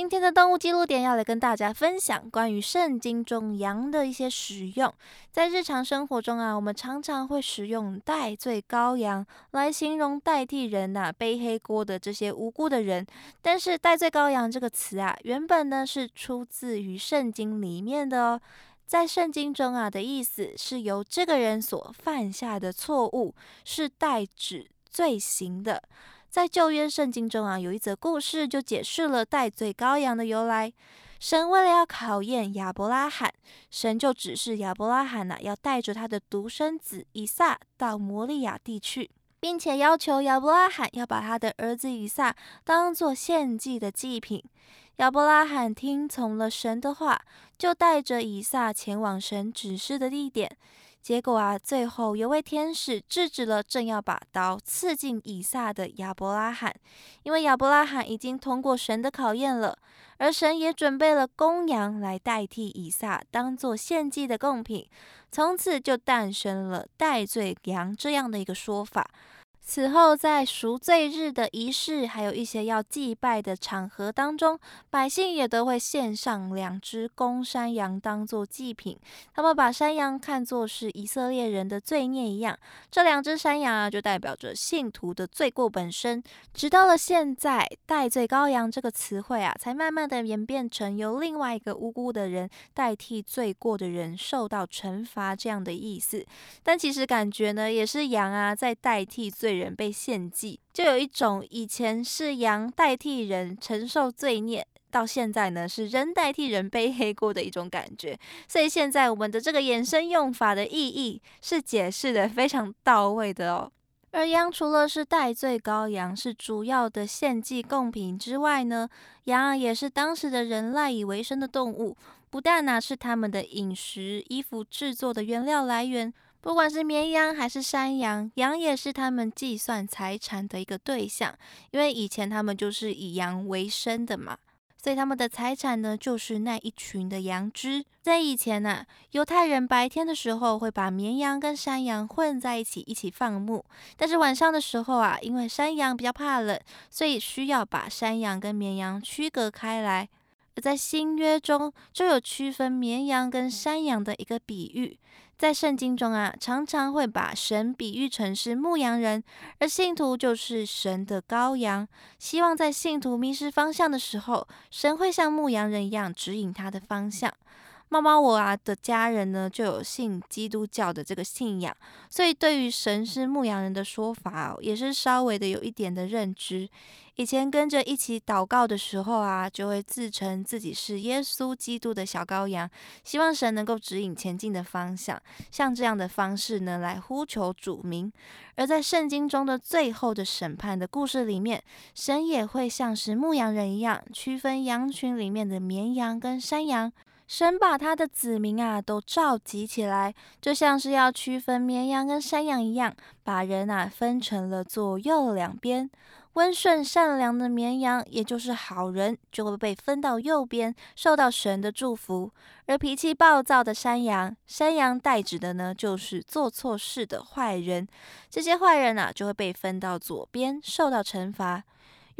今天的动物记录点要来跟大家分享关于圣经中羊的一些使用。在日常生活中啊，我们常常会使用代罪羔羊来形容代替人呐背黑锅的这些无辜的人。但是代罪羔羊这个词啊，原本呢是出自于圣经里面的哦。在圣经中啊的意思是由这个人所犯下的错误是代指罪行的。在旧约圣经中啊，有一则故事就解释了代罪羔羊的由来。神为了要考验亚伯拉罕，神就指示亚伯拉罕呐，要带着他的独生子以撒到摩利亚地去，并且要求亚伯拉罕要把他的儿子以撒当做献祭的祭品。亚伯拉罕听从了神的话，就带着以撒前往神指示的地点。结果啊，最后有位天使制止了正要把刀刺进以撒的亚伯拉罕，因为亚伯拉罕已经通过神的考验了，而神也准备了公羊来代替以撒，当做献祭的贡品，从此就诞生了代罪羊这样的一个说法。此后，在赎罪日的仪式，还有一些要祭拜的场合当中，百姓也都会献上两只公山羊当做祭品。他们把山羊看作是以色列人的罪孽一样，这两只山羊啊，就代表着信徒的罪过本身。直到了现在，“代罪羔羊”这个词汇啊，才慢慢的演变成由另外一个无辜的人代替罪过的人受到惩罚这样的意思。但其实感觉呢，也是羊啊在代替罪。人被献祭，就有一种以前是羊代替人承受罪孽，到现在呢是人代替人背黑锅的一种感觉。所以现在我们的这个衍生用法的意义是解释的非常到位的哦。而羊除了是代罪羔羊，是主要的献祭贡品之外呢，羊也是当时的人赖以为生的动物，不但呢是他们的饮食、衣服制作的原料来源。不管是绵羊还是山羊，羊也是他们计算财产的一个对象，因为以前他们就是以羊为生的嘛，所以他们的财产呢就是那一群的羊只。在以前呢，犹太人白天的时候会把绵羊跟山羊混在一起一起放牧，但是晚上的时候啊，因为山羊比较怕冷，所以需要把山羊跟绵羊区隔开来。而在新约中就有区分绵羊跟山羊的一个比喻。在圣经中啊，常常会把神比喻成是牧羊人，而信徒就是神的羔羊。希望在信徒迷失方向的时候，神会像牧羊人一样指引他的方向。猫猫我啊的家人呢，就有信基督教的这个信仰，所以对于神是牧羊人的说法，也是稍微的有一点的认知。以前跟着一起祷告的时候啊，就会自称自己是耶稣基督的小羔羊，希望神能够指引前进的方向，像这样的方式呢，来呼求主名。而在圣经中的最后的审判的故事里面，神也会像是牧羊人一样，区分羊群里面的绵羊跟山羊。神把他的子民啊都召集起来，就像是要区分绵羊跟山羊一样，把人啊分成了左右两边。温顺善良的绵羊，也就是好人，就会被分到右边，受到神的祝福；而脾气暴躁的山羊，山羊代指的呢，就是做错事的坏人，这些坏人啊，就会被分到左边，受到惩罚。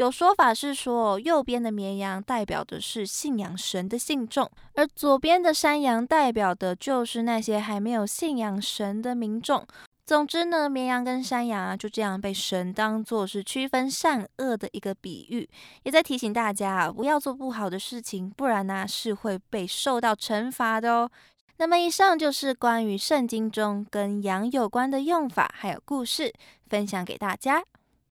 有说法是说，右边的绵羊代表的是信仰神的信众，而左边的山羊代表的就是那些还没有信仰神的民众。总之呢，绵羊跟山羊啊，就这样被神当作是区分善恶的一个比喻，也在提醒大家啊，不要做不好的事情，不然呢是会被受到惩罚的哦。那么以上就是关于圣经中跟羊有关的用法还有故事，分享给大家。